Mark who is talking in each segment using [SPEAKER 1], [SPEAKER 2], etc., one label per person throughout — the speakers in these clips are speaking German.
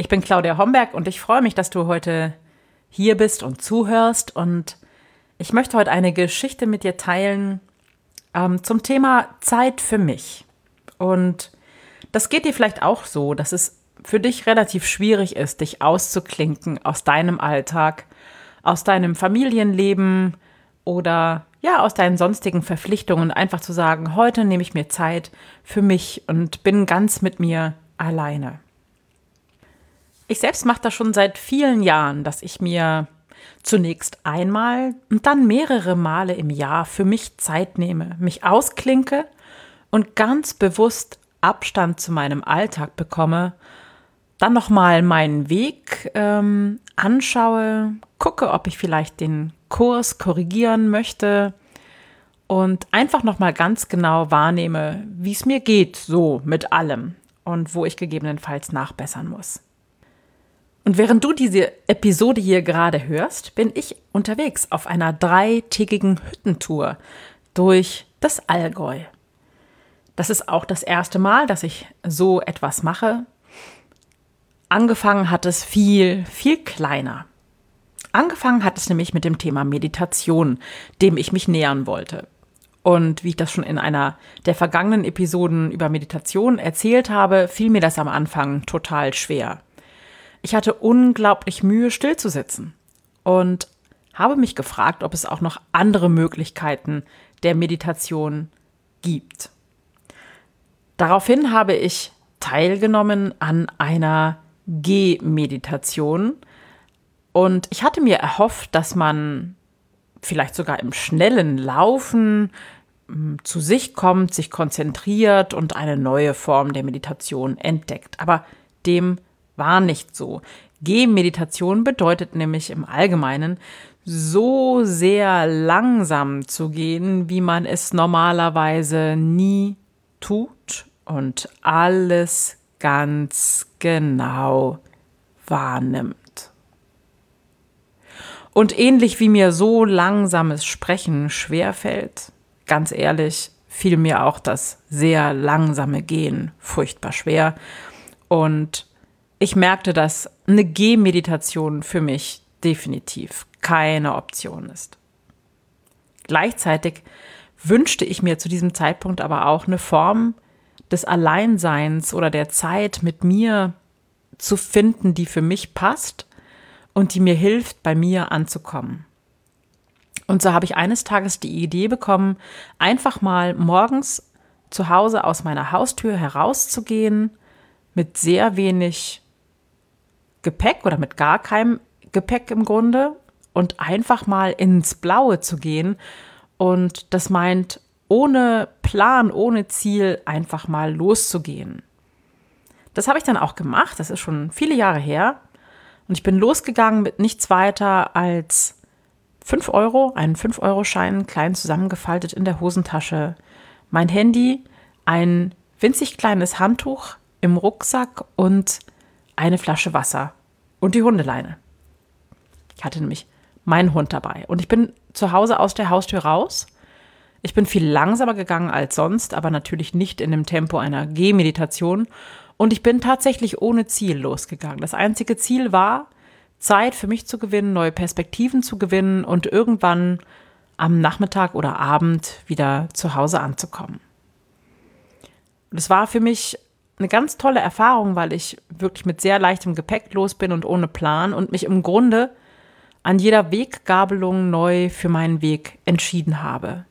[SPEAKER 1] Ich bin Claudia Homberg und ich freue mich, dass du heute hier bist und zuhörst. Und ich möchte heute eine Geschichte mit dir teilen ähm, zum Thema Zeit für mich. Und das geht dir vielleicht auch so, dass es für dich relativ schwierig ist, dich auszuklinken aus deinem Alltag, aus deinem Familienleben oder ja, aus deinen sonstigen Verpflichtungen einfach zu sagen, heute nehme ich mir Zeit für mich und bin ganz mit mir alleine. Ich selbst mache das schon seit vielen Jahren, dass ich mir zunächst einmal und dann mehrere Male im Jahr für mich Zeit nehme, mich ausklinke und ganz bewusst Abstand zu meinem Alltag bekomme, dann nochmal meinen Weg ähm, anschaue, gucke, ob ich vielleicht den Kurs korrigieren möchte und einfach nochmal ganz genau wahrnehme, wie es mir geht, so mit allem und wo ich gegebenenfalls nachbessern muss. Und während du diese Episode hier gerade hörst, bin ich unterwegs auf einer dreitägigen Hüttentour durch das Allgäu. Das ist auch das erste Mal, dass ich so etwas mache. Angefangen hat es viel, viel kleiner. Angefangen hat es nämlich mit dem Thema Meditation, dem ich mich nähern wollte. Und wie ich das schon in einer der vergangenen Episoden über Meditation erzählt habe, fiel mir das am Anfang total schwer. Ich hatte unglaublich Mühe, stillzusitzen und habe mich gefragt, ob es auch noch andere Möglichkeiten der Meditation gibt. Daraufhin habe ich teilgenommen an einer Gehmeditation und ich hatte mir erhofft, dass man vielleicht sogar im schnellen Laufen hm, zu sich kommt, sich konzentriert und eine neue Form der Meditation entdeckt. Aber dem war nicht so. Gehmeditation bedeutet nämlich im Allgemeinen, so sehr langsam zu gehen, wie man es normalerweise nie tut und alles ganz genau wahrnimmt. Und ähnlich wie mir so langsames Sprechen schwerfällt, ganz ehrlich, fiel mir auch das sehr langsame Gehen furchtbar schwer. Und ich merkte, dass eine Gehmeditation für mich definitiv keine Option ist. Gleichzeitig wünschte ich mir zu diesem Zeitpunkt aber auch eine Form des Alleinseins oder der Zeit mit mir zu finden, die für mich passt und die mir hilft, bei mir anzukommen. Und so habe ich eines Tages die Idee bekommen, einfach mal morgens zu Hause aus meiner Haustür herauszugehen mit sehr wenig Gepäck oder mit gar keinem Gepäck im Grunde und einfach mal ins Blaue zu gehen. Und das meint, ohne Plan, ohne Ziel einfach mal loszugehen. Das habe ich dann auch gemacht. Das ist schon viele Jahre her. Und ich bin losgegangen mit nichts weiter als 5 Euro, einen 5-Euro-Schein, klein zusammengefaltet in der Hosentasche, mein Handy, ein winzig kleines Handtuch im Rucksack und eine Flasche Wasser und die Hundeleine. Ich hatte nämlich meinen Hund dabei und ich bin zu Hause aus der Haustür raus. Ich bin viel langsamer gegangen als sonst, aber natürlich nicht in dem Tempo einer Gehmeditation. Und ich bin tatsächlich ohne Ziel losgegangen. Das einzige Ziel war, Zeit für mich zu gewinnen, neue Perspektiven zu gewinnen und irgendwann am Nachmittag oder Abend wieder zu Hause anzukommen. Das war für mich eine ganz tolle Erfahrung, weil ich wirklich mit sehr leichtem Gepäck los bin und ohne Plan und mich im Grunde an jeder Weggabelung neu für meinen Weg entschieden habe.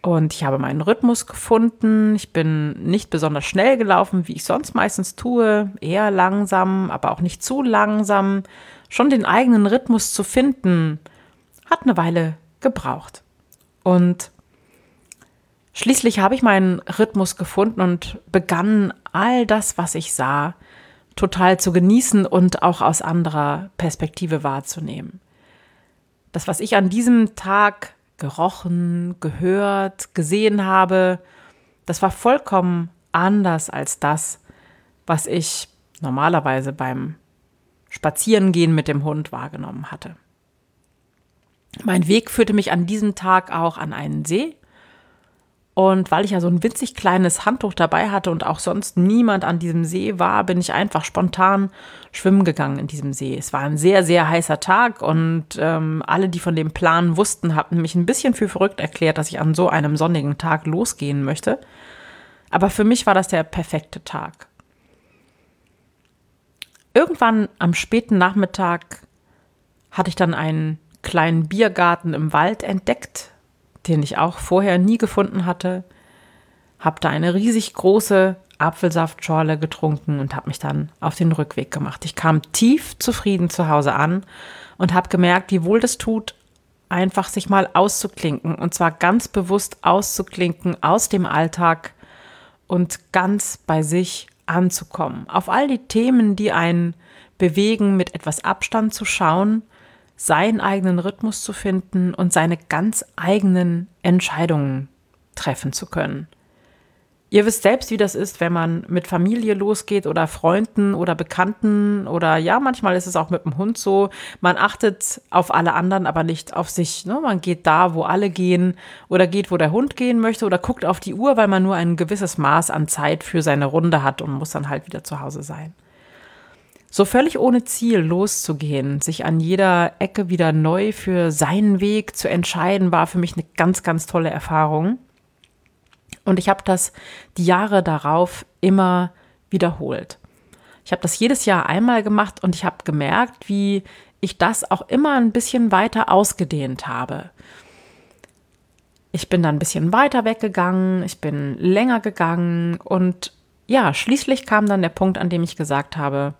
[SPEAKER 1] Und ich habe meinen Rhythmus gefunden. Ich bin nicht besonders schnell gelaufen, wie ich sonst meistens tue. Eher langsam, aber auch nicht zu langsam. Schon den eigenen Rhythmus zu finden, hat eine Weile gebraucht. Und Schließlich habe ich meinen Rhythmus gefunden und begann all das, was ich sah, total zu genießen und auch aus anderer Perspektive wahrzunehmen. Das, was ich an diesem Tag gerochen, gehört, gesehen habe, das war vollkommen anders als das, was ich normalerweise beim Spazierengehen mit dem Hund wahrgenommen hatte. Mein Weg führte mich an diesem Tag auch an einen See. Und weil ich ja so ein winzig kleines Handtuch dabei hatte und auch sonst niemand an diesem See war, bin ich einfach spontan schwimmen gegangen in diesem See. Es war ein sehr, sehr heißer Tag und ähm, alle, die von dem Plan wussten, hatten mich ein bisschen für verrückt erklärt, dass ich an so einem sonnigen Tag losgehen möchte. Aber für mich war das der perfekte Tag. Irgendwann am späten Nachmittag hatte ich dann einen kleinen Biergarten im Wald entdeckt, den ich auch vorher nie gefunden hatte. Habe da eine riesig große Apfelsaftschorle getrunken und habe mich dann auf den Rückweg gemacht. Ich kam tief zufrieden zu Hause an und habe gemerkt, wie wohl das tut, einfach sich mal auszuklinken und zwar ganz bewusst auszuklinken aus dem Alltag und ganz bei sich anzukommen. Auf all die Themen, die einen bewegen, mit etwas Abstand zu schauen, seinen eigenen Rhythmus zu finden und seine ganz eigenen Entscheidungen treffen zu können. Ihr wisst selbst, wie das ist, wenn man mit Familie losgeht oder Freunden oder Bekannten oder ja, manchmal ist es auch mit dem Hund so. Man achtet auf alle anderen, aber nicht auf sich. Ne? Man geht da, wo alle gehen oder geht, wo der Hund gehen möchte oder guckt auf die Uhr, weil man nur ein gewisses Maß an Zeit für seine Runde hat und muss dann halt wieder zu Hause sein. So völlig ohne Ziel loszugehen, sich an jeder Ecke wieder neu für seinen Weg zu entscheiden, war für mich eine ganz, ganz tolle Erfahrung. Und ich habe das die Jahre darauf immer wiederholt. Ich habe das jedes Jahr einmal gemacht und ich habe gemerkt, wie ich das auch immer ein bisschen weiter ausgedehnt habe. Ich bin dann ein bisschen weiter weggegangen, ich bin länger gegangen und ja, schließlich kam dann der Punkt, an dem ich gesagt habe,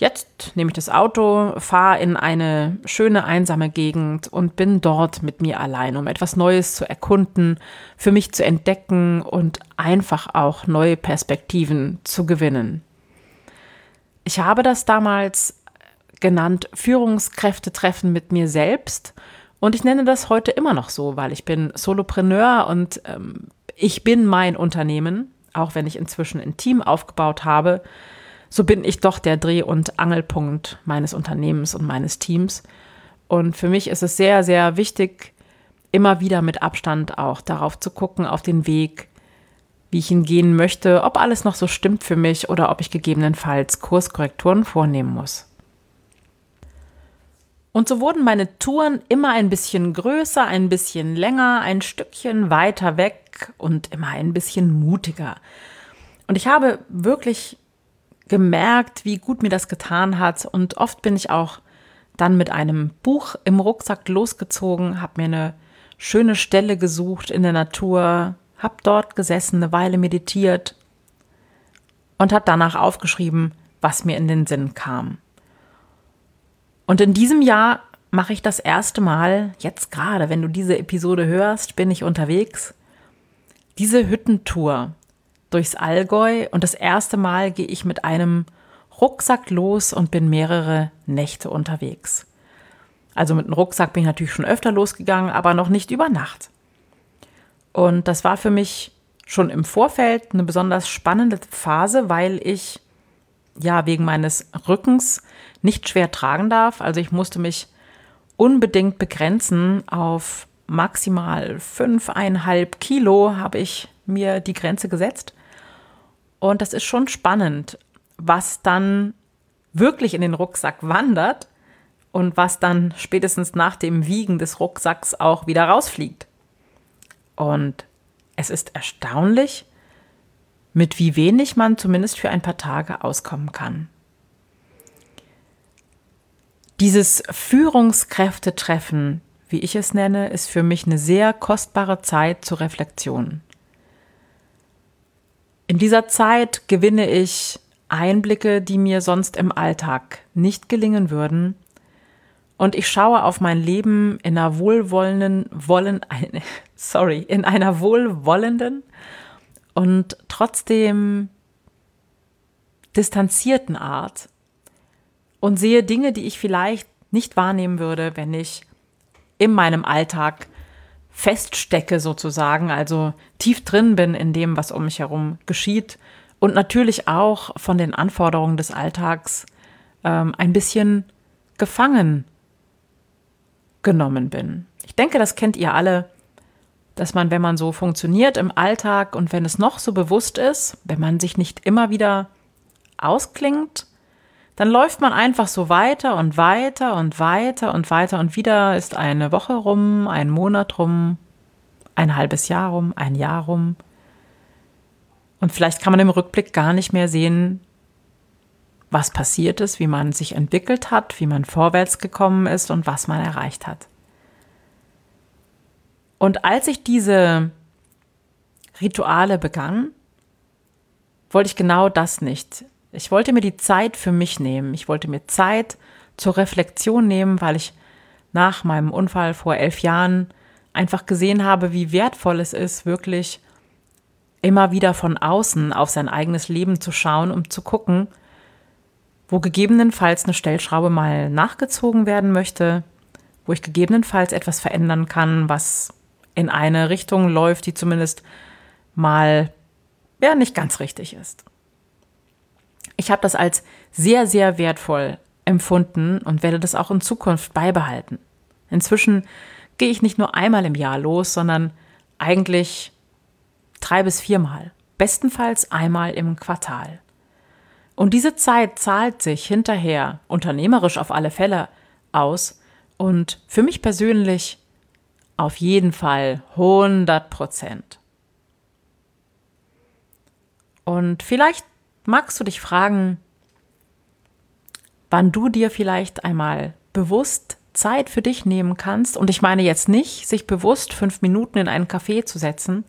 [SPEAKER 1] Jetzt nehme ich das Auto, fahre in eine schöne einsame Gegend und bin dort mit mir allein, um etwas Neues zu erkunden, für mich zu entdecken und einfach auch neue Perspektiven zu gewinnen. Ich habe das damals genannt Führungskräftetreffen mit mir selbst und ich nenne das heute immer noch so, weil ich bin Solopreneur und ähm, ich bin mein Unternehmen, auch wenn ich inzwischen ein Team aufgebaut habe so bin ich doch der Dreh- und Angelpunkt meines Unternehmens und meines Teams. Und für mich ist es sehr, sehr wichtig, immer wieder mit Abstand auch darauf zu gucken, auf den Weg, wie ich ihn gehen möchte, ob alles noch so stimmt für mich oder ob ich gegebenenfalls Kurskorrekturen vornehmen muss. Und so wurden meine Touren immer ein bisschen größer, ein bisschen länger, ein Stückchen weiter weg und immer ein bisschen mutiger. Und ich habe wirklich gemerkt, wie gut mir das getan hat. Und oft bin ich auch dann mit einem Buch im Rucksack losgezogen, habe mir eine schöne Stelle gesucht in der Natur, habe dort gesessen, eine Weile meditiert und habe danach aufgeschrieben, was mir in den Sinn kam. Und in diesem Jahr mache ich das erste Mal, jetzt gerade, wenn du diese Episode hörst, bin ich unterwegs, diese Hüttentour durchs Allgäu und das erste Mal gehe ich mit einem Rucksack los und bin mehrere Nächte unterwegs. Also mit einem Rucksack bin ich natürlich schon öfter losgegangen, aber noch nicht über Nacht. Und das war für mich schon im Vorfeld eine besonders spannende Phase, weil ich ja wegen meines Rückens nicht schwer tragen darf. Also ich musste mich unbedingt begrenzen auf maximal fünfeinhalb Kilo habe ich mir die Grenze gesetzt. Und das ist schon spannend, was dann wirklich in den Rucksack wandert und was dann spätestens nach dem Wiegen des Rucksacks auch wieder rausfliegt. Und es ist erstaunlich, mit wie wenig man zumindest für ein paar Tage auskommen kann. Dieses Führungskräftetreffen, wie ich es nenne, ist für mich eine sehr kostbare Zeit zur Reflexion. In dieser Zeit gewinne ich Einblicke, die mir sonst im Alltag nicht gelingen würden. Und ich schaue auf mein Leben in einer wohlwollenden, wollen, sorry, in einer wohlwollenden und trotzdem distanzierten Art und sehe Dinge, die ich vielleicht nicht wahrnehmen würde, wenn ich in meinem Alltag feststecke sozusagen, also tief drin bin in dem, was um mich herum geschieht und natürlich auch von den Anforderungen des Alltags ähm, ein bisschen gefangen genommen bin. Ich denke, das kennt ihr alle, dass man, wenn man so funktioniert im Alltag und wenn es noch so bewusst ist, wenn man sich nicht immer wieder ausklingt, dann läuft man einfach so weiter und weiter und weiter und weiter und wieder ist eine Woche rum, ein Monat rum, ein halbes Jahr rum, ein Jahr rum. Und vielleicht kann man im Rückblick gar nicht mehr sehen, was passiert ist, wie man sich entwickelt hat, wie man vorwärts gekommen ist und was man erreicht hat. Und als ich diese Rituale begann, wollte ich genau das nicht. Ich wollte mir die Zeit für mich nehmen. Ich wollte mir Zeit zur Reflexion nehmen, weil ich nach meinem Unfall vor elf Jahren einfach gesehen habe, wie wertvoll es ist, wirklich immer wieder von außen auf sein eigenes Leben zu schauen, um zu gucken, wo gegebenenfalls eine Stellschraube mal nachgezogen werden möchte, wo ich gegebenenfalls etwas verändern kann, was in eine Richtung läuft, die zumindest mal ja nicht ganz richtig ist. Ich habe das als sehr, sehr wertvoll empfunden und werde das auch in Zukunft beibehalten. Inzwischen gehe ich nicht nur einmal im Jahr los, sondern eigentlich drei bis viermal, bestenfalls einmal im Quartal. Und diese Zeit zahlt sich hinterher, unternehmerisch auf alle Fälle, aus und für mich persönlich auf jeden Fall 100 Prozent. Und vielleicht magst du dich fragen, wann du dir vielleicht einmal bewusst Zeit für dich nehmen kannst. Und ich meine jetzt nicht, sich bewusst fünf Minuten in einen Café zu setzen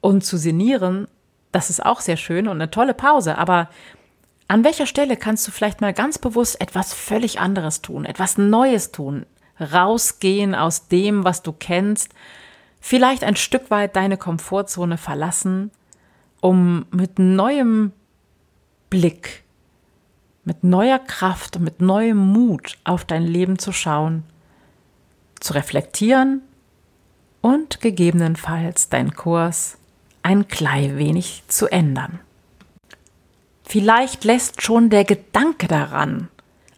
[SPEAKER 1] und zu sinnieren. Das ist auch sehr schön und eine tolle Pause. Aber an welcher Stelle kannst du vielleicht mal ganz bewusst etwas völlig anderes tun, etwas Neues tun, rausgehen aus dem, was du kennst, vielleicht ein Stück weit deine Komfortzone verlassen, um mit neuem Blick, mit neuer Kraft und mit neuem Mut auf dein Leben zu schauen, zu reflektieren und gegebenenfalls deinen Kurs ein klein wenig zu ändern. Vielleicht lässt schon der Gedanke daran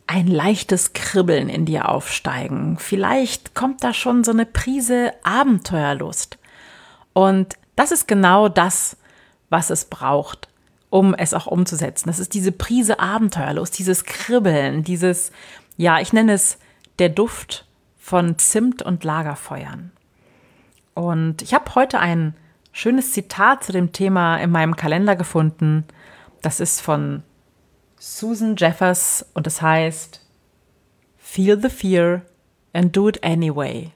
[SPEAKER 1] ein leichtes Kribbeln in dir aufsteigen. Vielleicht kommt da schon so eine Prise Abenteuerlust. Und das ist genau das, was es braucht, um es auch umzusetzen. Das ist diese Prise Abenteuerlust, dieses Kribbeln, dieses, ja, ich nenne es der Duft von Zimt und Lagerfeuern. Und ich habe heute ein schönes Zitat zu dem Thema in meinem Kalender gefunden. Das ist von Susan Jeffers und es heißt Feel the fear and do it anyway.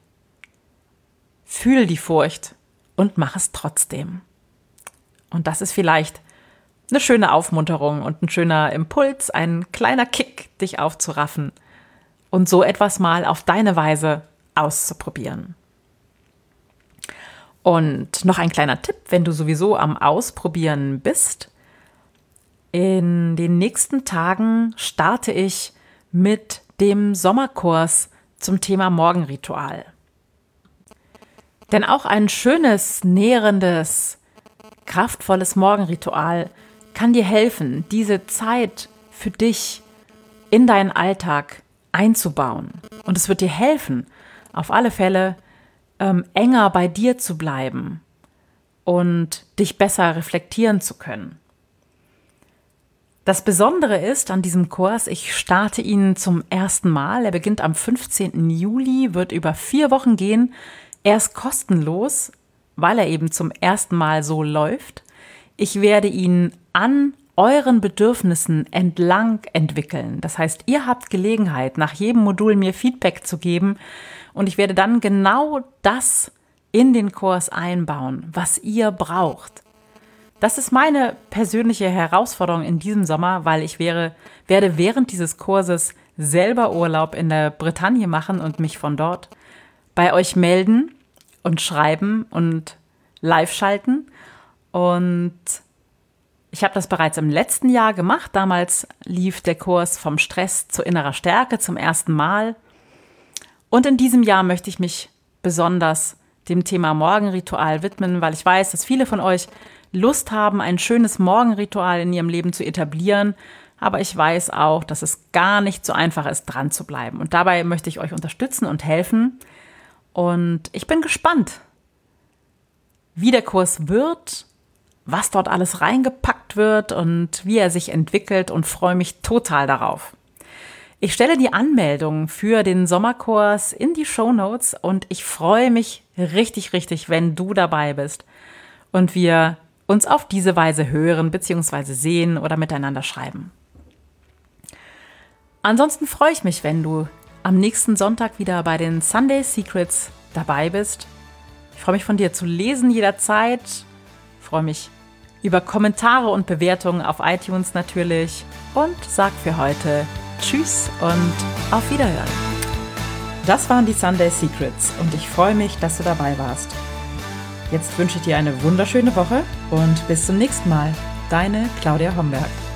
[SPEAKER 1] Fühl die Furcht und mach es trotzdem. Und das ist vielleicht eine schöne Aufmunterung und ein schöner Impuls, ein kleiner Kick, dich aufzuraffen und so etwas mal auf deine Weise auszuprobieren. Und noch ein kleiner Tipp, wenn du sowieso am Ausprobieren bist, in den nächsten Tagen starte ich mit dem Sommerkurs zum Thema Morgenritual. Denn auch ein schönes, nährendes, kraftvolles Morgenritual kann dir helfen, diese Zeit für dich in deinen Alltag einzubauen. Und es wird dir helfen, auf alle Fälle ähm, enger bei dir zu bleiben und dich besser reflektieren zu können. Das Besondere ist an diesem Kurs, ich starte ihn zum ersten Mal. Er beginnt am 15. Juli, wird über vier Wochen gehen. Er ist kostenlos, weil er eben zum ersten Mal so läuft. Ich werde ihn an euren Bedürfnissen entlang entwickeln. Das heißt, ihr habt Gelegenheit, nach jedem Modul mir Feedback zu geben und ich werde dann genau das in den Kurs einbauen, was ihr braucht. Das ist meine persönliche Herausforderung in diesem Sommer, weil ich wäre, werde während dieses Kurses selber Urlaub in der Bretagne machen und mich von dort bei euch melden und schreiben und live schalten. Und Ich habe das bereits im letzten Jahr gemacht. Damals lief der Kurs vom Stress zu innerer Stärke zum ersten Mal. Und in diesem Jahr möchte ich mich besonders dem Thema Morgenritual widmen, weil ich weiß, dass viele von euch Lust haben, ein schönes Morgenritual in ihrem Leben zu etablieren. Aber ich weiß auch, dass es gar nicht so einfach ist, dran zu bleiben. Und dabei möchte ich euch unterstützen und helfen. Und ich bin gespannt, wie der Kurs wird, was dort alles reingepackt wird und wie er sich entwickelt und freue mich total darauf. Ich stelle die Anmeldung für den Sommerkurs in die Show Notes und ich freue mich richtig, richtig, wenn du dabei bist und wir uns auf diese Weise hören bzw. sehen oder miteinander schreiben. Ansonsten freue ich mich, wenn du am nächsten Sonntag wieder bei den Sunday Secrets dabei bist. Ich freue mich von dir zu lesen jederzeit. Ich freue mich über Kommentare und Bewertungen auf iTunes natürlich und sag für heute Tschüss und auf Wiederhören. Das waren die Sunday Secrets und ich freue mich, dass du dabei warst. Jetzt wünsche ich dir eine wunderschöne Woche und bis zum nächsten Mal. Deine Claudia Homberg.